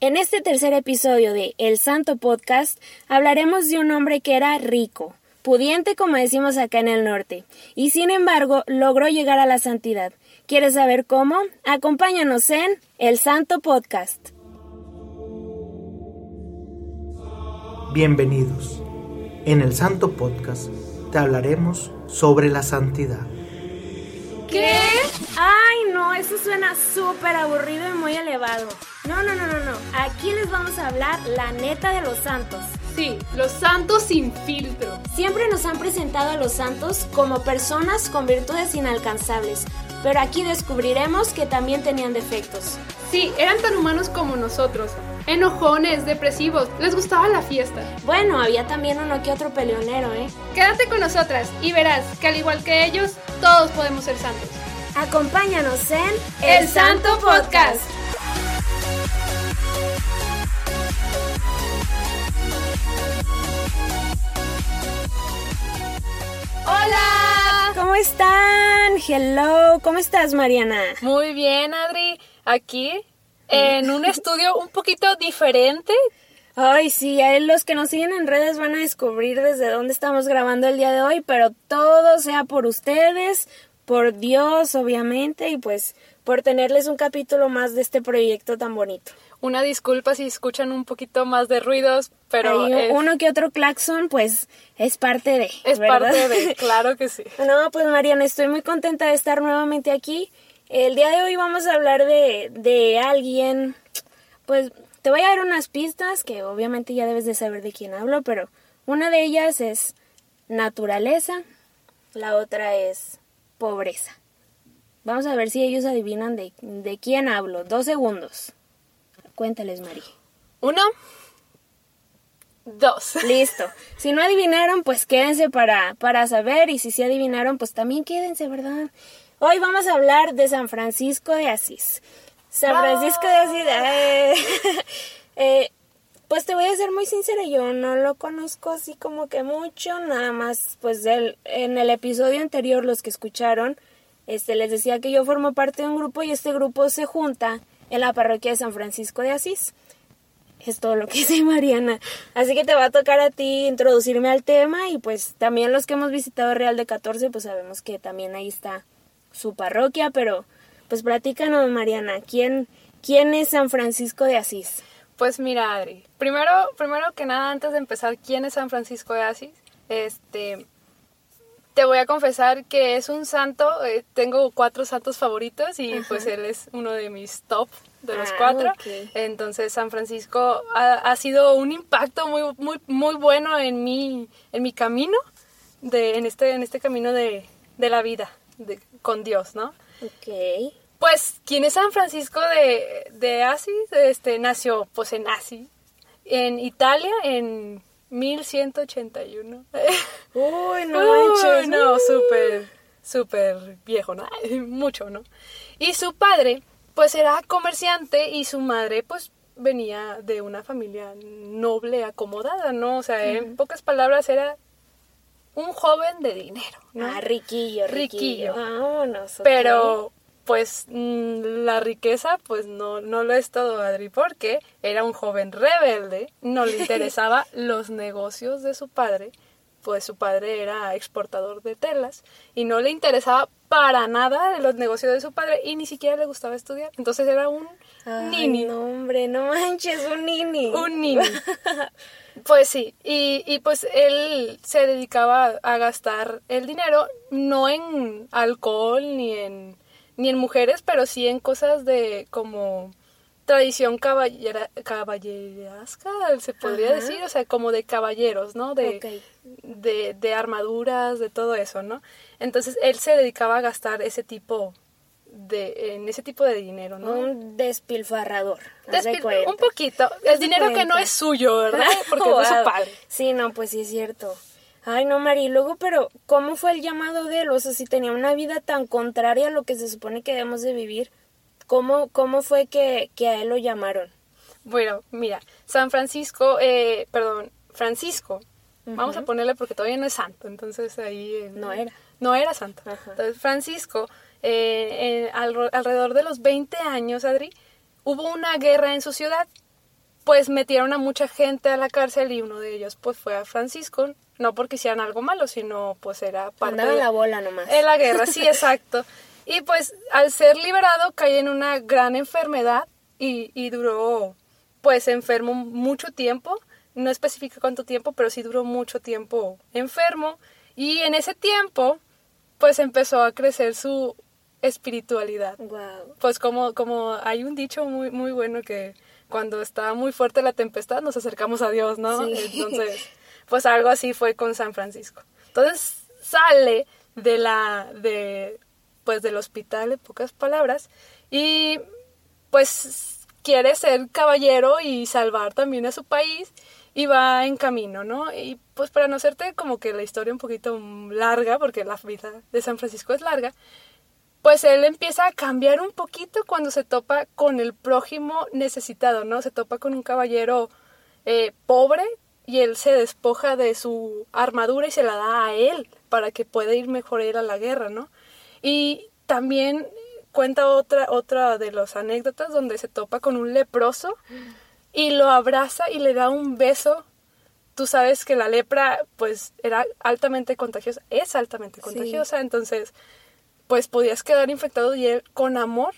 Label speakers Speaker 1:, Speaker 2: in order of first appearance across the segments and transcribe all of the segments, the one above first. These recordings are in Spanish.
Speaker 1: En este tercer episodio de El Santo Podcast hablaremos de un hombre que era rico, pudiente como decimos acá en el norte, y sin embargo logró llegar a la santidad. ¿Quieres saber cómo? Acompáñanos en El Santo Podcast.
Speaker 2: Bienvenidos. En el Santo Podcast te hablaremos sobre la santidad.
Speaker 1: ¿Qué? Ay, no, eso suena súper aburrido y muy elevado. No, no, no, no, no. Aquí les vamos a hablar la neta de los santos.
Speaker 3: Sí, los santos sin filtro.
Speaker 1: Siempre nos han presentado a los santos como personas con virtudes inalcanzables, pero aquí descubriremos que también tenían defectos.
Speaker 3: Sí, eran tan humanos como nosotros. Enojones, depresivos, les gustaba la fiesta.
Speaker 1: Bueno, había también uno que otro peleonero, ¿eh?
Speaker 3: Quédate con nosotras y verás que al igual que ellos, todos podemos ser santos.
Speaker 1: Acompáñanos en
Speaker 3: El Santo Podcast. ¡Hola!
Speaker 1: ¿Cómo están? Hello, ¿cómo estás, Mariana?
Speaker 3: Muy bien, Adri. Aquí en un estudio un poquito diferente.
Speaker 1: Ay, sí, a los que nos siguen en redes van a descubrir desde dónde estamos grabando el día de hoy, pero todo sea por ustedes, por Dios, obviamente, y pues por tenerles un capítulo más de este proyecto tan bonito.
Speaker 3: Una disculpa si escuchan un poquito más de ruidos, pero es,
Speaker 1: uno que otro claxon, pues es parte de.
Speaker 3: es
Speaker 1: ¿verdad?
Speaker 3: parte de, claro que sí.
Speaker 1: No, pues Mariana, estoy muy contenta de estar nuevamente aquí. El día de hoy vamos a hablar de, de alguien, pues te voy a dar unas pistas que obviamente ya debes de saber de quién hablo, pero una de ellas es naturaleza, la otra es pobreza. Vamos a ver si ellos adivinan de, de quién hablo. Dos segundos. Cuéntales, Mari.
Speaker 3: Uno, dos.
Speaker 1: Listo. Si no adivinaron, pues quédense para, para saber. Y si sí adivinaron, pues también quédense, ¿verdad? Hoy vamos a hablar de San Francisco de Asís. San Francisco de Asís. eh, eh, pues te voy a ser muy sincera, yo no lo conozco así como que mucho, nada más, pues del, en el episodio anterior, los que escucharon, este, les decía que yo formo parte de un grupo y este grupo se junta en la parroquia de San Francisco de Asís. Es todo lo que sé, Mariana. Así que te va a tocar a ti introducirme al tema y pues también los que hemos visitado Real de 14, pues sabemos que también ahí está su parroquia, pero pues platícanos, Mariana, ¿quién, quién es San Francisco de Asís?
Speaker 3: Pues mira, Adri, primero, primero que nada, antes de empezar, ¿quién es San Francisco de Asís? Este, te voy a confesar que es un santo, eh, tengo cuatro santos favoritos y pues él es uno de mis top de los
Speaker 1: Ah,
Speaker 3: cuatro. Entonces San Francisco ha, ha sido un impacto muy, muy, muy bueno en mi, en mi camino, de, en, este, en este camino de, de la vida de, con Dios, ¿no?
Speaker 1: Ok.
Speaker 3: Pues, ¿quién es San Francisco de, de Asís? Este, nació, pues, en Asís, en Italia, en 1181.
Speaker 1: Uy, no
Speaker 3: Uy, no, súper, súper viejo, ¿no? Mucho, ¿no? Y su padre, pues, era comerciante y su madre, pues, venía de una familia noble, acomodada, ¿no? O sea, en pocas palabras, era un joven de dinero, ¿no?
Speaker 1: Ah, riquillo, riquillo.
Speaker 3: Riquillo.
Speaker 1: Vámonos. ok.
Speaker 3: Pero, pues, mm, la riqueza, pues, no, no lo es todo, Adri, porque era un joven rebelde, no le interesaba los negocios de su padre, pues su padre era exportador de telas, y no le interesaba para nada los negocios de su padre, y ni siquiera le gustaba estudiar. Entonces era un
Speaker 1: Ay,
Speaker 3: nini.
Speaker 1: no, hombre, no manches, un nini.
Speaker 3: Un niño. Pues sí, y, y pues él se dedicaba a gastar el dinero no en alcohol ni en, ni en mujeres, pero sí en cosas de como tradición caballera, caballerasca, se podría
Speaker 1: Ajá.
Speaker 3: decir, o sea, como de caballeros, ¿no? De, de, de armaduras, de todo eso, ¿no? Entonces él se dedicaba a gastar ese tipo de, en ese tipo de dinero, ¿no?
Speaker 1: Un despilfarrador. de
Speaker 3: Despil- un poquito. El dinero que no es suyo, ¿verdad? Porque es su padre.
Speaker 1: Sí, no, pues sí es cierto. Ay, no, Mari, luego, pero ¿cómo fue el llamado de él? O sea, si tenía una vida tan contraria a lo que se supone que debemos de vivir, ¿cómo, cómo fue que, que a él lo llamaron?
Speaker 3: Bueno, mira, San Francisco, eh, perdón, Francisco, vamos a ponerle porque todavía no es santo, entonces ahí... eh,
Speaker 1: No era.
Speaker 3: No era santo. Entonces, Francisco, eh, eh, al- alrededor de los 20 años, Adri, hubo una guerra en su ciudad pues metieron a mucha gente a la cárcel y uno de ellos pues fue a Francisco, no porque hicieran algo malo, sino pues era parte
Speaker 1: Andaba en
Speaker 3: de
Speaker 1: la bola nomás.
Speaker 3: en la guerra, sí, exacto. Y pues al ser liberado cae en una gran enfermedad y, y duró pues enfermo mucho tiempo, no especifica cuánto tiempo, pero sí duró mucho tiempo enfermo y en ese tiempo pues empezó a crecer su espiritualidad.
Speaker 1: Wow.
Speaker 3: Pues como, como hay un dicho muy, muy bueno que cuando está muy fuerte la tempestad nos acercamos a Dios, ¿no?
Speaker 1: Sí.
Speaker 3: Entonces, pues algo así fue con San Francisco. Entonces sale de la, de, pues del hospital, en pocas palabras, y pues quiere ser caballero y salvar también a su país y va en camino, ¿no? Y pues para no hacerte como que la historia un poquito larga, porque la vida de San Francisco es larga, pues él empieza a cambiar un poquito cuando se topa con el prójimo necesitado, ¿no? Se topa con un caballero eh, pobre y él se despoja de su armadura y se la da a él para que pueda ir mejor él a la guerra, ¿no? Y también cuenta otra, otra de las anécdotas donde se topa con un leproso y lo abraza y le da un beso. Tú sabes que la lepra pues era altamente contagiosa, es altamente contagiosa, entonces pues podías quedar infectado y él con amor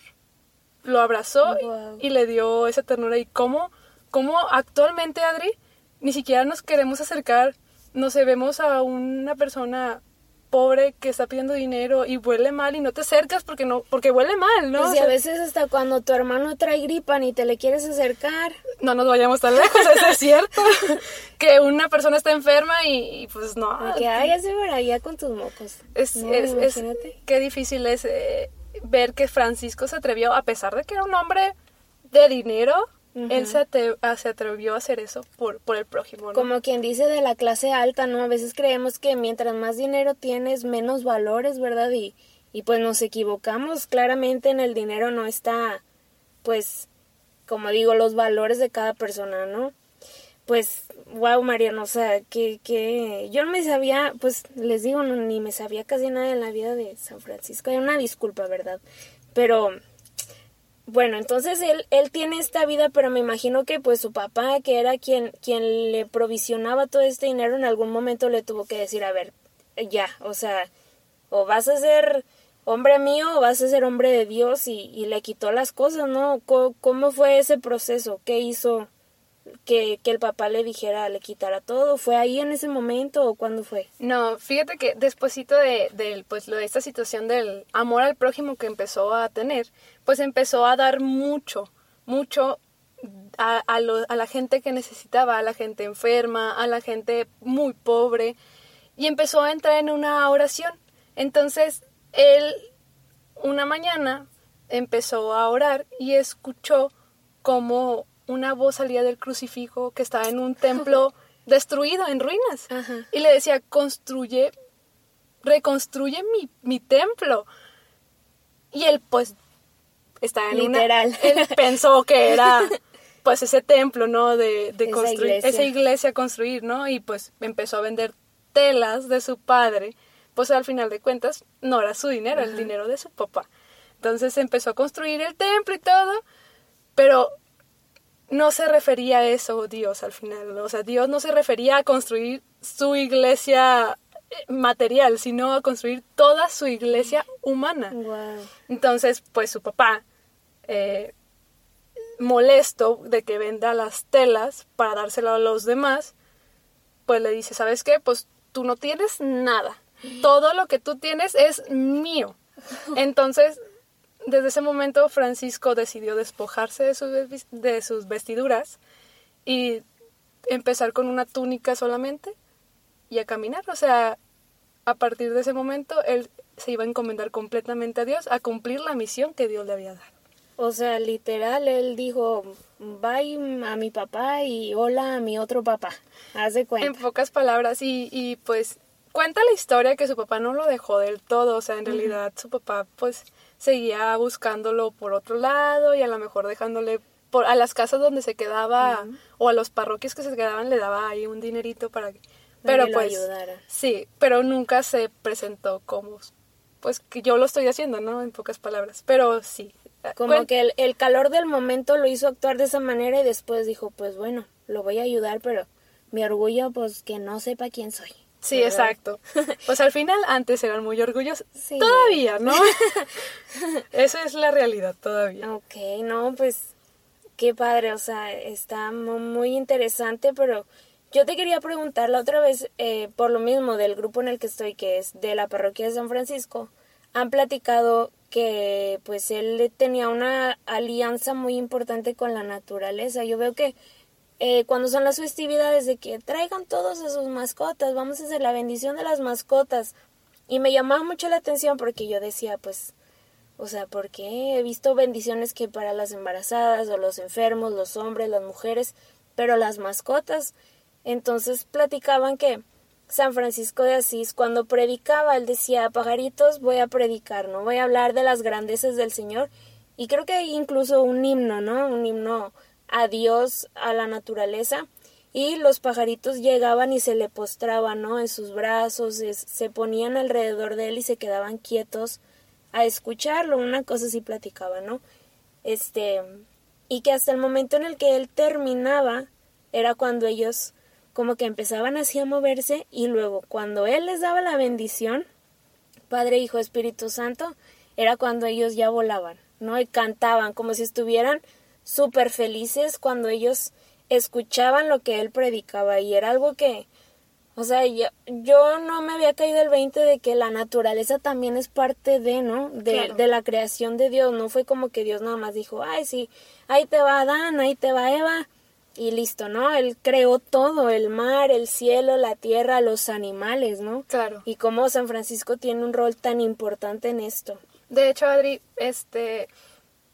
Speaker 3: lo abrazó
Speaker 1: Wow.
Speaker 3: y le dio esa ternura. Y cómo, cómo actualmente, Adri, ni siquiera nos queremos acercar, no sé, vemos a una persona pobre que está pidiendo dinero y huele mal y no te acercas porque no porque huele mal, ¿no?
Speaker 1: Pues y a veces hasta cuando tu hermano trae gripa ni te le quieres acercar.
Speaker 3: no nos vayamos tan lejos, eso es cierto. que una persona está enferma y, y, pues no.
Speaker 1: Que ya con tus mocos.
Speaker 3: Es,
Speaker 1: No,
Speaker 3: es, es- qué difícil es eh, ver que Francisco se atrevió, a pesar de que era un hombre de dinero, él se, ate- a- se atrevió a hacer eso por, por el prójimo, ¿no?
Speaker 1: Como quien dice de la clase alta, ¿no? A veces creemos que mientras más dinero tienes, menos valores, ¿verdad? Y, y pues nos equivocamos. Claramente en el dinero no está, pues, como digo, los valores de cada persona, ¿no? Pues, wow, Mariano, o sea, que, que yo no me sabía, pues les digo, no, ni me sabía casi nada de la vida de San Francisco. Hay una disculpa, ¿verdad? Pero, bueno, entonces él, él tiene esta vida, pero me imagino que pues su papá, que era quien, quien le provisionaba todo este dinero, en algún momento le tuvo que decir, a ver, ya, o sea, o vas a ser hombre mío o vas a ser hombre de Dios y, y le quitó las cosas, ¿no? ¿Cómo, cómo fue ese proceso? ¿Qué hizo que, que el papá le dijera, le quitara todo? ¿Fue ahí en ese momento o cuándo fue?
Speaker 3: No, fíjate que despuésito de, del, pues, lo de esta situación del amor al prójimo que empezó a tener, pues empezó a dar mucho, mucho a, a, a la gente que necesitaba, a la gente enferma, a la gente muy pobre, y empezó a entrar en una oración. Entonces, él una mañana empezó a orar y escuchó como una voz salía del crucifijo que estaba en un templo destruido, en ruinas.
Speaker 1: Ajá.
Speaker 3: Y le decía, construye, reconstruye mi, mi templo. Y él pues estaba en una-
Speaker 1: Literal.
Speaker 3: él pensó que era pues ese templo, ¿no? De, de
Speaker 1: Esa
Speaker 3: construir,
Speaker 1: iglesia.
Speaker 3: esa iglesia construir, ¿no? Y pues empezó a vender telas de su padre, pues al final de cuentas no era su dinero, el dinero de su papá. Entonces empezó a construir el templo y todo, pero no se refería a eso Dios al final, o sea, Dios no se refería a construir su iglesia eh, material, sino a construir toda su iglesia humana.
Speaker 1: Wow.
Speaker 3: Entonces, pues su papá, eh, molesto de que venda las telas para dárselo a los demás, pues le dice, ¿sabes qué? Pues tú no tienes nada. Todo lo que tú tienes es mío. Entonces, desde ese momento Francisco decidió despojarse de sus, de sus vestiduras y empezar con una túnica solamente y a caminar. O sea, a partir de ese momento él se iba a encomendar completamente a Dios a cumplir la misión que Dios le había dado.
Speaker 1: O sea, literal, él dijo, bye a mi papá y hola a mi otro papá. Haz de
Speaker 3: En
Speaker 1: cuenta.
Speaker 3: pocas palabras, y, y pues cuenta la historia que su papá no lo dejó del todo, o sea, en realidad su papá pues seguía buscándolo por otro lado y a lo mejor dejándole por, a las casas donde se quedaba o a los parroquios que se quedaban le daba ahí un dinerito para que... Pero
Speaker 1: que
Speaker 3: pues
Speaker 1: ayudara.
Speaker 3: sí, pero nunca se presentó como pues que yo lo estoy haciendo, ¿no? En pocas palabras, pero sí,
Speaker 1: Como
Speaker 3: Cuen-
Speaker 1: que el, el calor del momento lo hizo actuar de esa manera y después dijo, pues bueno, lo voy a ayudar, pero mi orgullo, pues que no sepa quién soy.
Speaker 3: Sí,
Speaker 1: ¿verdad?
Speaker 3: exacto. Pues al final antes eran muy orgullosos.
Speaker 1: Sí.
Speaker 3: Todavía, ¿no? Esa es la realidad todavía.
Speaker 1: Ok, no, pues qué padre, o sea, está mu- muy interesante, pero yo te quería preguntar la otra vez, eh, por lo mismo del grupo en el que estoy, que es de la parroquia de San Francisco, han platicado que pues él tenía una alianza muy importante con la naturaleza. Yo veo que eh, cuando son las festividades de que traigan todos a sus mascotas, vamos a hacer la bendición de las mascotas. Y me llamaba mucho la atención porque yo decía, pues, o sea, porque he visto bendiciones que para las embarazadas o los enfermos, los hombres, las mujeres, pero las mascotas. Entonces platicaban que San Francisco de Asís, cuando predicaba, él decía, pajaritos, voy a predicar, ¿no? Voy a hablar de las grandezas del Señor. Y creo que hay incluso un himno, ¿no? Un himno a Dios, a la naturaleza. Y los pajaritos llegaban y se le postraban, ¿no? En sus brazos, se ponían alrededor de él y se quedaban quietos a escucharlo, una cosa así platicaba, ¿no? Este, y que hasta el momento en el que él terminaba era cuando ellos como que empezaban así a moverse y luego cuando él les daba la bendición, Padre, Hijo, Espíritu Santo, era cuando ellos ya volaban, ¿no? Y cantaban como si estuvieran súper felices cuando ellos escuchaban lo que él predicaba y era algo que, o sea, yo, yo no me había caído el 20 de que la naturaleza también es parte de, ¿no? De,
Speaker 3: Claro.
Speaker 1: de la creación de Dios. No fue como que Dios nada más dijo, ay, sí, ahí te va Adán, ahí te va Eva. Y listo, ¿no? Él creó todo, el mar, el cielo, la tierra, los animales, ¿no?
Speaker 3: Claro.
Speaker 1: Y cómo San Francisco tiene un rol tan importante en esto.
Speaker 3: De hecho, Adri, este,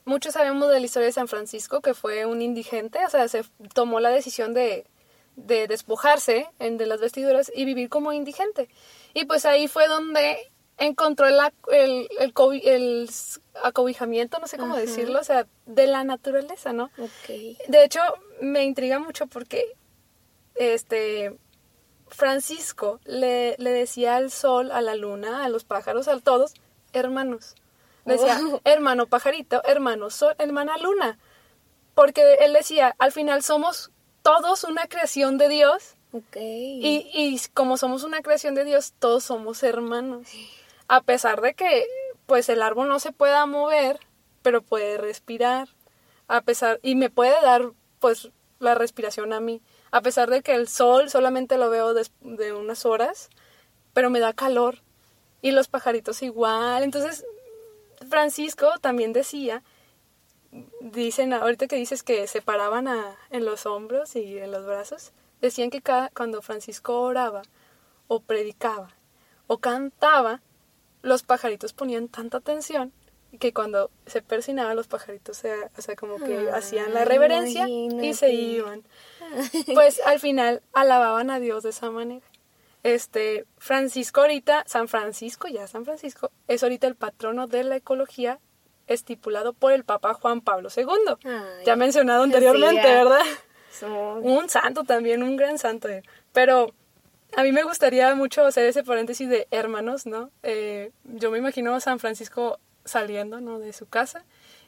Speaker 3: muchos sabemos de la historia de San Francisco, que fue un indigente, o sea, se tomó la decisión de, de despojarse de las vestiduras y vivir como indigente. Y pues ahí fue donde encontró el, el, acobijamiento, no sé cómo
Speaker 1: Ajá.
Speaker 3: decirlo, o sea, de la naturaleza, ¿no?
Speaker 1: Ok.
Speaker 3: De hecho, me intriga mucho porque este Francisco le, le decía al sol, a la luna, a los pájaros, a todos, hermanos. Decía,
Speaker 1: Wow.
Speaker 3: hermano pajarito, hermano sol, hermana luna. Porque él decía, al final somos todos una creación de Dios
Speaker 1: Ok.
Speaker 3: y, y como somos una creación de Dios, todos somos hermanos. A pesar de que, pues, el árbol no se pueda mover, pero puede respirar. A pesar, y me puede dar, pues, la respiración a mí. A pesar de que el sol solamente lo veo des- de unas horas, pero me da calor. Y los pajaritos igual. Entonces, Francisco también decía, dicen, ahorita que dices que se paraban a- en los hombros y en los brazos, decían que cada, cuando Francisco oraba o predicaba o cantaba, los pajaritos ponían tanta atención que cuando se persinaban los pajaritos, se, o sea, como que
Speaker 1: Ah,
Speaker 3: hacían la reverencia y se iban. Pues al final alababan a Dios de esa manera. Este, Francisco ahorita, San Francisco, ya San Francisco, es ahorita el patrono de la ecología estipulado por el Papa Juan Pablo II.
Speaker 1: Ay,
Speaker 3: ya mencionado anteriormente. ¿verdad?
Speaker 1: So-
Speaker 3: Un santo también, un gran santo. eh. Pero a mí me gustaría mucho hacer ese paréntesis de hermanos, ¿no? Eh, yo me imagino a San Francisco saliendo, ¿no? De su casa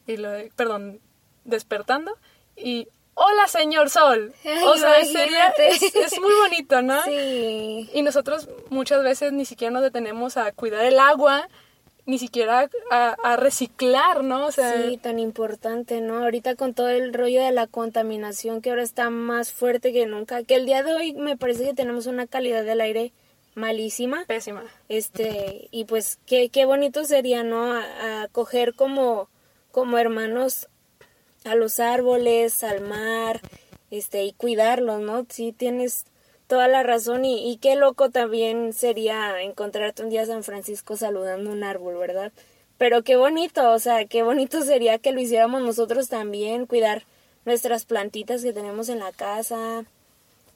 Speaker 3: y lo, perdón, despertando y hola señor sol.
Speaker 1: Ay,
Speaker 3: o sea, sería, es, es muy bonito, ¿no?
Speaker 1: Sí.
Speaker 3: Y nosotros muchas veces ni siquiera nos detenemos a cuidar el agua, ni siquiera a, a reciclar, ¿no? O sea,
Speaker 1: Sí, tan importante, ¿no? Ahorita con todo el rollo de la contaminación que ahora está más fuerte que nunca, que el día de hoy me parece que tenemos una calidad del aire malísima.
Speaker 3: pésima.
Speaker 1: Este, y pues qué, qué bonito sería, ¿no? A, a coger como, como hermanos a los árboles, al mar, este, y cuidarlos, ¿no? Sí, tienes toda la razón y, y qué loco también sería encontrarte un día San Francisco saludando un árbol, ¿verdad? Pero qué bonito, o sea, qué bonito sería que lo hiciéramos nosotros también, cuidar nuestras plantitas que tenemos en la casa.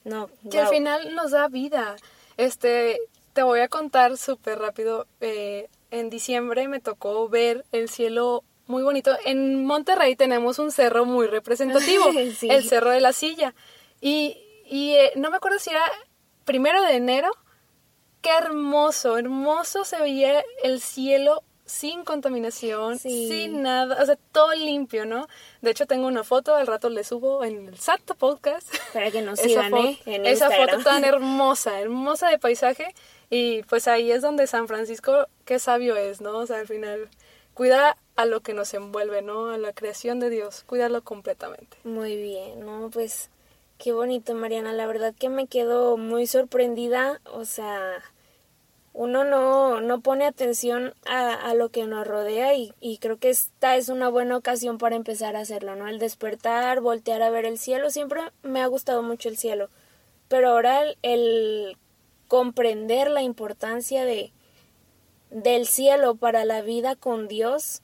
Speaker 1: No,
Speaker 3: Que al final nos da vida. Este, te voy a contar súper rápido. eh, en diciembre me tocó ver el cielo muy bonito. En Monterrey tenemos un cerro muy representativo,
Speaker 1: Sí.
Speaker 3: el Cerro de la Silla. Y, y eh, no me acuerdo si era primero de enero. Qué hermoso, hermoso se veía el cielo sin contaminación,
Speaker 1: Sí.
Speaker 3: sin nada, o sea, todo limpio, ¿no? De hecho, tengo una foto, al rato le subo en el Santo Podcast.
Speaker 1: Para que nos sigan,
Speaker 3: fo-
Speaker 1: ¿eh? En
Speaker 3: esa
Speaker 1: Instagram.
Speaker 3: foto tan hermosa, hermosa de paisaje. Y pues ahí es donde San Francisco, qué sabio es, ¿no? O sea, al final, cuida a lo que nos envuelve, ¿no? A la creación de Dios, cuidarlo completamente.
Speaker 1: Muy bien, ¿no? Pues qué bonito, Mariana. La verdad que me quedo muy sorprendida. O sea, uno no, no pone atención a, a lo que nos rodea y, y creo que esta es una buena ocasión para empezar a hacerlo, ¿no? El despertar, voltear a ver el cielo. Siempre me ha gustado mucho el cielo. Pero ahora el, el comprender la importancia de del cielo para la vida con Dios,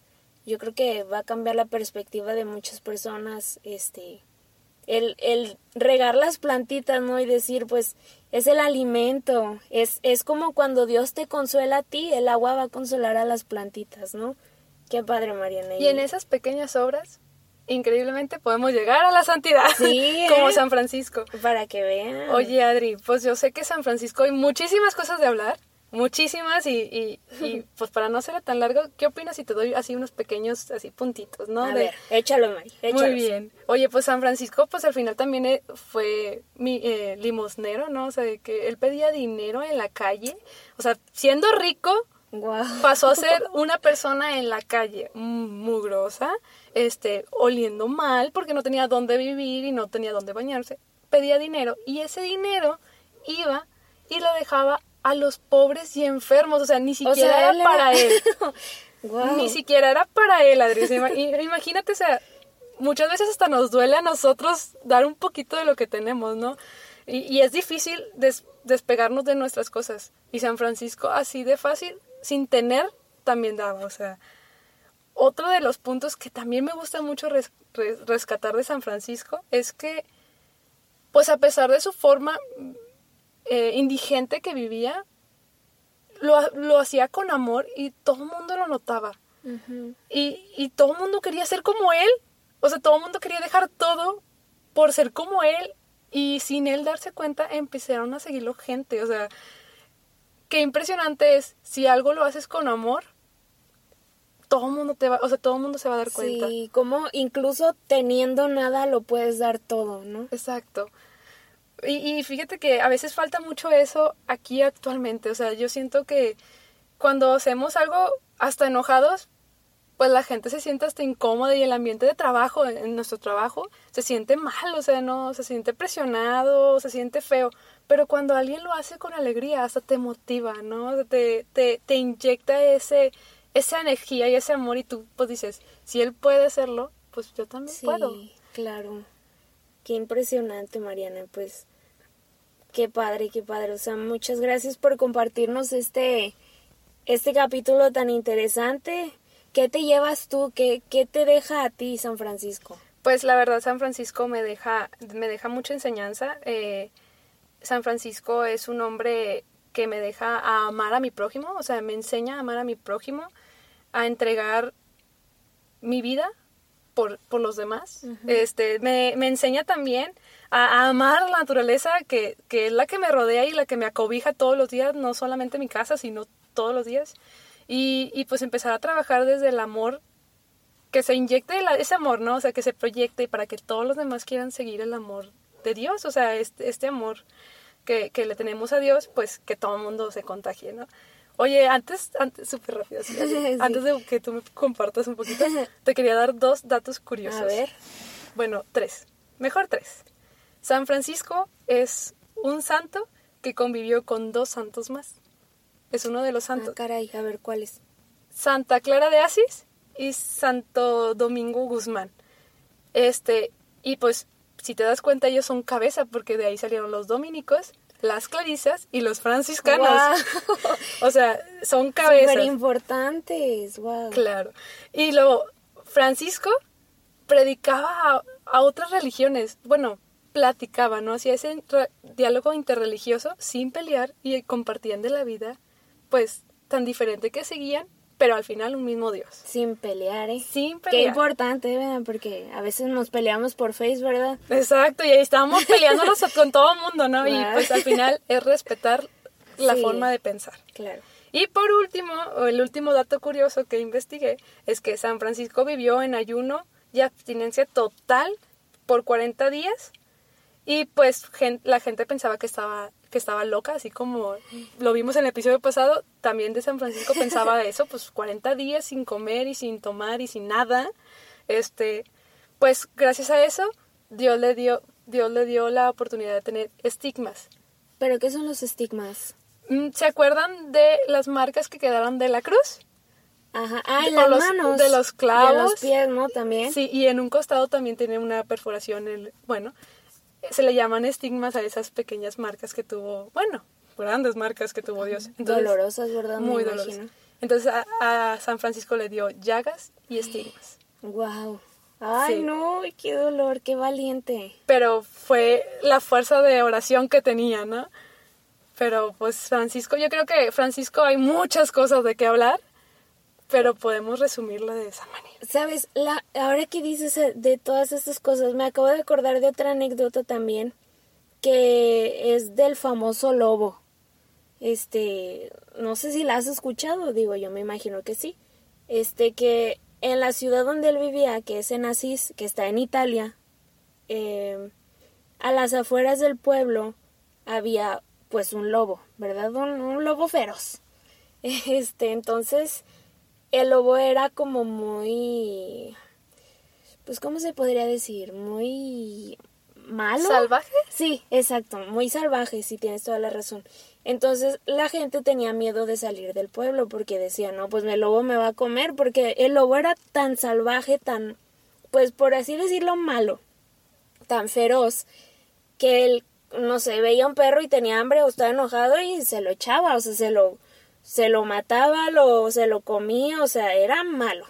Speaker 1: yo creo que va a cambiar la perspectiva de muchas personas, este, el, el regar las plantitas, ¿no? Y decir, pues, es el alimento, es, es como cuando Dios te consuela a ti, el agua va a consolar a las plantitas, ¿no? Qué padre, Mariana.
Speaker 3: Y en esas pequeñas obras, increíblemente podemos llegar a la santidad,
Speaker 1: Sí,
Speaker 3: como
Speaker 1: ¿eh?
Speaker 3: San Francisco.
Speaker 1: Para que vean.
Speaker 3: Oye, Adri, pues yo sé que San Francisco hay muchísimas cosas de hablar, muchísimas, y, y, y, pues para no hacerlo tan largo, ¿qué opinas si te doy así unos pequeños así puntitos, no?
Speaker 1: a
Speaker 3: De-
Speaker 1: ver, échalo, Mari.
Speaker 3: Muy bien. Oye, pues San Francisco, pues al final también eh, fue mi eh, limosnero, ¿no? O sea, de que él pedía dinero en la calle. O sea, siendo rico,
Speaker 1: Guau.
Speaker 3: pasó a ser una persona en la calle mugrosa, este, oliendo mal porque no tenía dónde vivir y no tenía dónde bañarse. Pedía dinero y ese dinero iba y lo dejaba a los pobres y enfermos. O sea, ni siquiera
Speaker 1: sea,
Speaker 3: era
Speaker 1: él era-
Speaker 3: para él. Ni siquiera era para él, Adri. O sea, ima- i- Imagínate, o sea, muchas veces hasta nos duele a nosotros dar un poquito de lo que tenemos, ¿no? Y, y es difícil des- despegarnos de nuestras cosas. Y San Francisco, así de fácil, sin tener, también daba. O sea, otro de los puntos que también me gusta mucho res- res- rescatar de San Francisco es que, pues a pesar de su forma eh, indigente que vivía, lo, lo hacía con amor y todo el mundo lo notaba. Y, y todo el mundo quería ser como él. O sea, todo el mundo quería dejar todo por ser como él. Y sin él darse cuenta, empezaron a seguirlo gente. O sea, qué impresionante es. Si algo lo haces con amor, todo el mundo te va, o sea, todo el mundo se va a dar cuenta.
Speaker 1: Sí, como incluso teniendo nada lo puedes dar todo, ¿no?
Speaker 3: Exacto. Y, y fíjate que a veces falta mucho eso aquí actualmente. O sea, yo siento que cuando hacemos algo hasta enojados, pues la gente se siente hasta incómoda y el ambiente de trabajo, en nuestro trabajo, se siente mal, o sea, no, se siente presionado, se siente feo. Pero cuando alguien lo hace con alegría, hasta te motiva, ¿no? O sea, te, te, te inyecta ese, esa energía y ese amor y tú pues dices, si él puede hacerlo, pues yo también
Speaker 1: Sí,
Speaker 3: puedo.
Speaker 1: claro. Qué impresionante, Mariana. Pues qué padre, qué padre. O sea, muchas gracias por compartirnos este este capítulo tan interesante. ¿Qué te llevas tú? ¿Qué, qué te deja a ti San Francisco?
Speaker 3: Pues la verdad San Francisco me deja, me deja mucha enseñanza. Eh, San Francisco es un hombre que me deja a amar a mi prójimo, o sea, me enseña a amar a mi prójimo, a entregar mi vida por, por los demás. este, me, me enseña también a, a amar la naturaleza que, que es la que me rodea y la que me acobija todos los días, no solamente mi casa, sino todos los días. Y, y pues empezar a trabajar desde el amor que se inyecte la- ese amor, ¿no? O sea, que se proyecte para que todos los demás quieran seguir el amor de Dios, o sea, este, este amor que, que le tenemos a Dios, pues que todo el mundo se contagie, ¿no? Oye, antes, antes súper rápido,
Speaker 1: Sí.
Speaker 3: antes de que tú me compartas un poquito, te quería dar dos datos curiosos.
Speaker 1: A ver.
Speaker 3: Bueno, tres, mejor tres. San Francisco es un santo que convivió con dos santos más. Es uno de los
Speaker 1: Ah,
Speaker 3: santos.
Speaker 1: caray, a ver cuál es.
Speaker 3: Santa Clara de Asís y Santo Domingo Guzmán. Este, y pues, si te das cuenta, ellos son cabeza, porque de ahí salieron los dominicos, las clarisas y los franciscanos. O sea, son cabezas.
Speaker 1: Súper importantes. Wow.
Speaker 3: Claro. Y luego, Francisco predicaba a, a otras religiones. Bueno, platicaba, ¿no? Hacía ese diálogo interreligioso sin pelear y compartían de la vida, pues, tan diferente que seguían, pero al final un mismo Dios.
Speaker 1: Sin pelear, ¿eh?
Speaker 3: Sin
Speaker 1: Qué
Speaker 3: pelear.
Speaker 1: importante, ¿verdad? Porque a veces nos peleamos por Face, ¿verdad?
Speaker 3: Exacto, y ahí estábamos peleándonos con todo el mundo, ¿no? Y
Speaker 1: Wow.
Speaker 3: pues al final es respetar la
Speaker 1: Sí.
Speaker 3: forma de pensar.
Speaker 1: Claro.
Speaker 3: Y por último, el último dato curioso que investigué es que San Francisco vivió en ayuno y abstinencia total por 40 días y pues la gente pensaba que estaba que estaba loca, así como lo vimos en el episodio pasado, también de San Francisco pensaba eso, pues 40 días sin comer y sin tomar y sin nada. Este, pues gracias a eso Dios le dio Dios le dio la oportunidad de tener estigmas.
Speaker 1: ¿Pero qué son los estigmas?
Speaker 3: Mm, ¿Se acuerdan de las marcas que quedaron de la cruz?
Speaker 1: Ajá, ah, en las
Speaker 3: los,
Speaker 1: manos.
Speaker 3: De los clavos.
Speaker 1: Y en los pies, ¿no? También.
Speaker 3: Sí, y en un costado también tiene una perforación, el, bueno, se le llaman estigmas a esas pequeñas marcas que tuvo, bueno, grandes marcas que tuvo Dios.
Speaker 1: dolorosas, ¿verdad?
Speaker 3: Muy dolorosas. Entonces a, San Francisco le dio llagas y estigmas.
Speaker 1: Wow. Ay, no, qué dolor, qué valiente.
Speaker 3: Pero fue la fuerza de oración que tenía, ¿no? Pero pues Francisco, yo creo que Francisco hay muchas cosas de qué hablar, pero podemos resumirlo de esa manera.
Speaker 1: Sabes, la, ahora que dices eh, de todas estas cosas, me acabo de acordar de otra anécdota también, que es del famoso lobo. Este, no sé si la has escuchado, digo, yo me imagino que sí. Este, que en la ciudad donde él vivía, que es en Asís, que está en Italia, em, a las afueras del pueblo había pues un lobo, ¿verdad? Un, lobo feroz. Este, entonces, el lobo era como muy, pues, ¿cómo se podría decir? Muy malo.
Speaker 3: ¿Salvaje?
Speaker 1: Sí, exacto, muy salvaje, sí tienes toda la razón. Entonces la gente tenía miedo de salir del pueblo porque decía, no, pues el lobo me va a comer porque el lobo era tan salvaje, tan, pues por así decirlo, malo, tan feroz, que él, no sé, veía un perro y tenía hambre o estaba enojado y se lo echaba, o sea, se lo, se lo mataba, lo, se lo comía, o sea, era malo.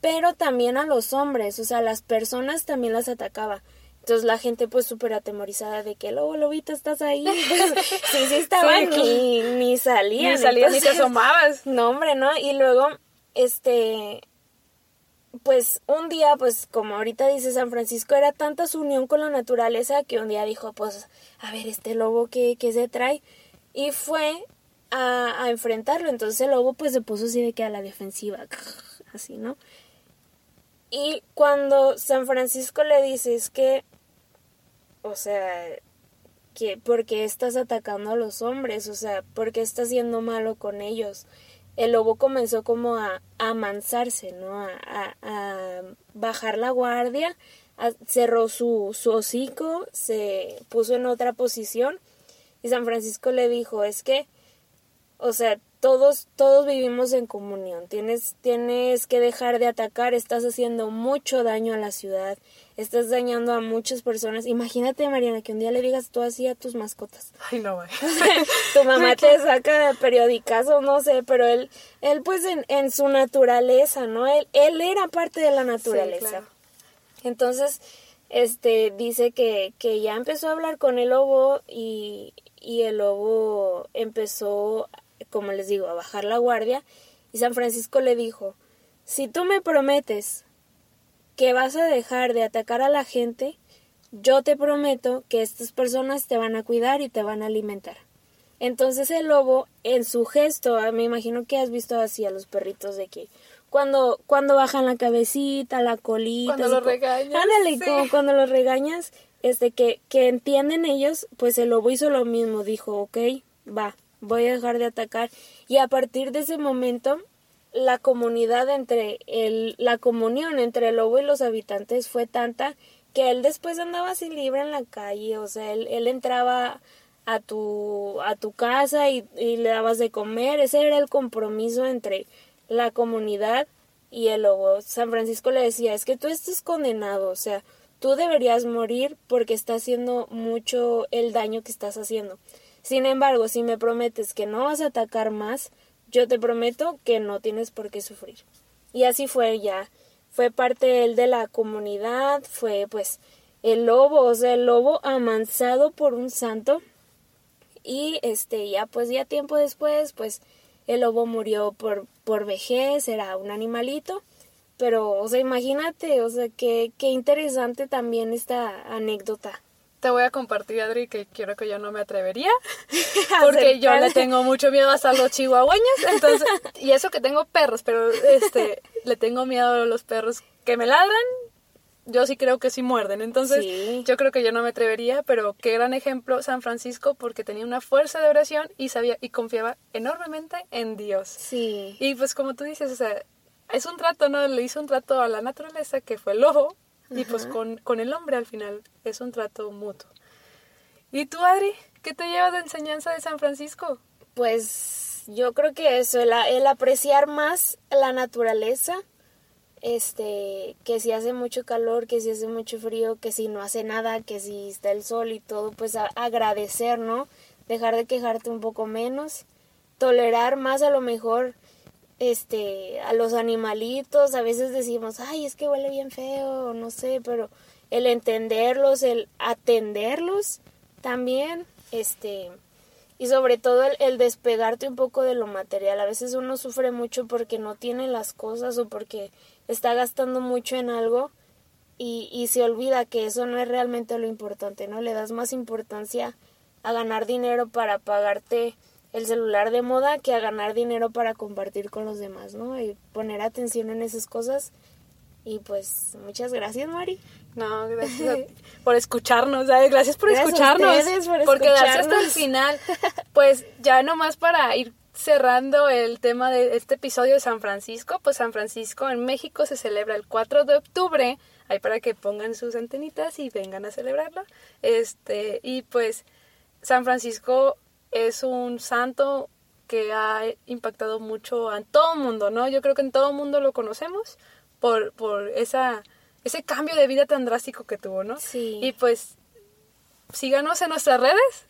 Speaker 1: Pero también a los hombres, o sea, las personas también las atacaba. Entonces la gente pues súper atemorizada de que lobo, lobito, estás ahí. sí, sí estaba, ni, ni salían.
Speaker 3: Ni salían, ni te asomabas.
Speaker 1: No, hombre, ¿no? Y luego, este, pues un día, pues como ahorita dice San Francisco, era tanta su unión con la naturaleza que un día dijo, pues, a ver, este lobo, ¿qué, qué se trae? Y fue a, enfrentarlo. Entonces el lobo pues se puso así de que a la defensiva, así, ¿no? Y cuando San Francisco le dice es que o sea, que porque estás atacando a los hombres, o sea, porque estás siendo malo con ellos. El lobo comenzó como a, amansarse, ¿no? A, bajar la guardia, cerró su hocico, se puso en otra posición y San Francisco le dijo, es que, o sea, todos, todos vivimos en comunión, tienes, tienes que dejar de atacar, estás haciendo mucho daño a la ciudad, estás dañando a muchas personas. Imagínate, Mariana, que un día le digas tú así a tus mascotas.
Speaker 3: Ay, no, güey.
Speaker 1: tu mamá te saca periódicas no sé, pero él, él pues en, en su naturaleza, ¿no? Él, él era parte de la naturaleza. Entonces, este, dice que, que ya empezó a hablar con el lobo y, y el lobo empezó, como les digo, a bajar la guardia y San Francisco le dijo, si tú me prometes que vas a dejar de atacar a la gente, yo te prometo que estas personas te van a cuidar y te van a alimentar. Entonces el lobo, en su gesto, ah, me imagino que has visto así a los perritos de que cuando, cuando bajan la cabecita, la colita.
Speaker 3: Cuando los regañas.
Speaker 1: Ándale, como cuando los regañas, este, que, que entienden ellos, pues el lobo hizo lo mismo, dijo, ok, va, voy a dejar de atacar. Y a partir de ese momento, la comunidad entre el, la comunión entre el lobo y los habitantes fue tanta que él después andaba así libre en la calle, o sea, él, él entraba a tu, a tu casa y, y, le dabas de comer, ese era el compromiso entre la comunidad y el lobo. San Francisco le decía, es que tú estás condenado, o sea, tú deberías morir porque está haciendo mucho el daño que estás haciendo. Sin embargo, si me prometes que no vas a atacar más, yo te prometo que no tienes por qué sufrir. Y así fue ya. Fue parte él de la comunidad, fue pues el lobo, o sea, el lobo amansado por un santo. Y este, ya pues ya tiempo después, pues el lobo murió por, por vejez, era un animalito. Pero, o sea, imagínate, o sea, qué, qué interesante también esta anécdota.
Speaker 3: Te voy a compartir, Adri, que quiero que yo no me atrevería, porque yo le tengo mucho miedo hasta a los chihuahueños, entonces, y eso que tengo perros, pero este, le tengo miedo a los perros que me ladran, yo sí creo que sí muerden, entonces yo creo que yo no me atrevería, pero qué gran ejemplo San Francisco porque tenía una fuerza de oración y sabía y confiaba enormemente en Dios.
Speaker 1: Sí.
Speaker 3: Y pues como tú dices, o sea, es un trato, ¿no? Le hizo un trato a la naturaleza que fue el y pues con, con el hombre al final es un trato mutuo. ¿Y tú, Adri? ¿Qué te llevas de enseñanza de San Francisco?
Speaker 1: Pues yo creo que eso, el, el apreciar más la naturaleza, este, que si hace mucho calor, que si hace mucho frío, que si no hace nada, que si está el sol y todo, pues agradecer, ¿no? Dejar de quejarte un poco menos, tolerar más a lo mejor este a los animalitos, a veces decimos, "Ay, es que huele bien feo", no sé, pero el entenderlos, el atenderlos también, este y sobre todo el, el, despegarte un poco de lo material. A veces uno sufre mucho porque no tiene las cosas o porque está gastando mucho en algo y, y se olvida que eso no es realmente lo importante, ¿no? Le das más importancia a ganar dinero para pagarte el celular de moda que a ganar dinero para compartir con los demás, ¿no? Y poner atención en esas cosas. Y pues muchas gracias, Mari.
Speaker 3: No, gracias por escucharnos, gracias por escucharnos, por, por quedarse hasta el final. Pues ya nomás para ir cerrando el tema de este episodio de San Francisco, pues San Francisco en México se celebra el 4 de octubre, ahí para que pongan sus antenitas y vengan a celebrarlo. Este, y pues San Francisco es un santo que ha impactado mucho a todo el mundo, ¿no? Yo creo que en todo el mundo lo conocemos por, por esa, ese cambio de vida tan drástico que tuvo, ¿no?
Speaker 1: Sí.
Speaker 3: Y pues síganos en nuestras redes,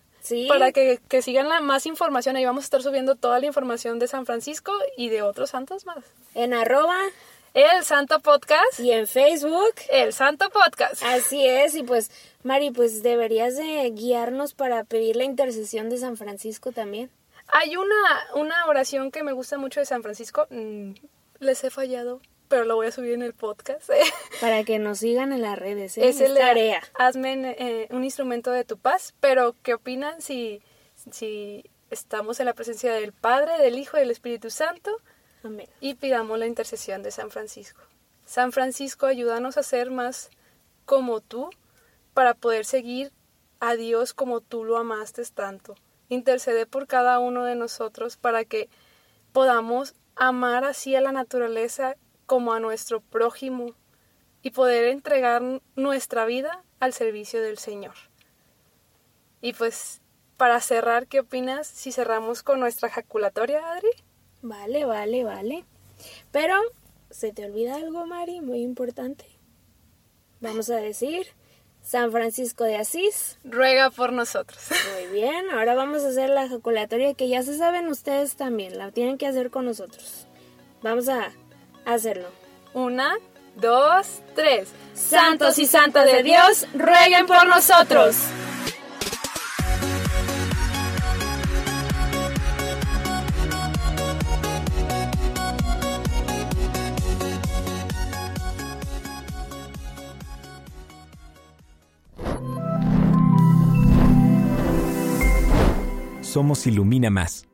Speaker 3: para que, sigan la más información. Ahí vamos a estar subiendo toda la información de San Francisco y de otros santos más.
Speaker 1: En arroba
Speaker 3: el Santo Podcast.
Speaker 1: Y en Facebook.
Speaker 3: El Santo Podcast.
Speaker 1: Así es. Y pues, Mari, pues deberías de guiarnos para pedir la intercesión de San Francisco también.
Speaker 3: Hay una, una oración que me gusta mucho de San Francisco. Mm, les he fallado pero lo voy a subir en el podcast.
Speaker 1: Para que nos sigan en las redes. ¿eh?
Speaker 3: Es el tarea. Hazme eh, un instrumento de tu paz, pero ¿qué opinan si, si estamos en la presencia del Padre, del Hijo y del Espíritu Santo? Y pidamos la intercesión de San Francisco. San Francisco, ayúdanos a ser más como tú para poder seguir a Dios como tú lo amaste tanto. Intercede por cada uno de nosotros para que podamos amar así a la naturaleza como a nuestro prójimo y poder entregar nuestra vida al servicio del Señor. Y pues, para cerrar, ¿qué opinas si cerramos con nuestra jaculatoria, Adri?
Speaker 1: Vale, vale, vale. Pero, ¿se te olvida algo, Mari? Muy importante. Vamos a decir, San Francisco de Asís.
Speaker 3: Ruega por nosotros.
Speaker 1: Muy bien, ahora vamos a hacer la jaculatoria que ya se saben ustedes también, la tienen que hacer con nosotros. Vamos a hacerlo.
Speaker 3: Una, dos, tres.
Speaker 1: Santos y santas de Dios, rueguen por nosotros.
Speaker 4: Somos Ilumina Más.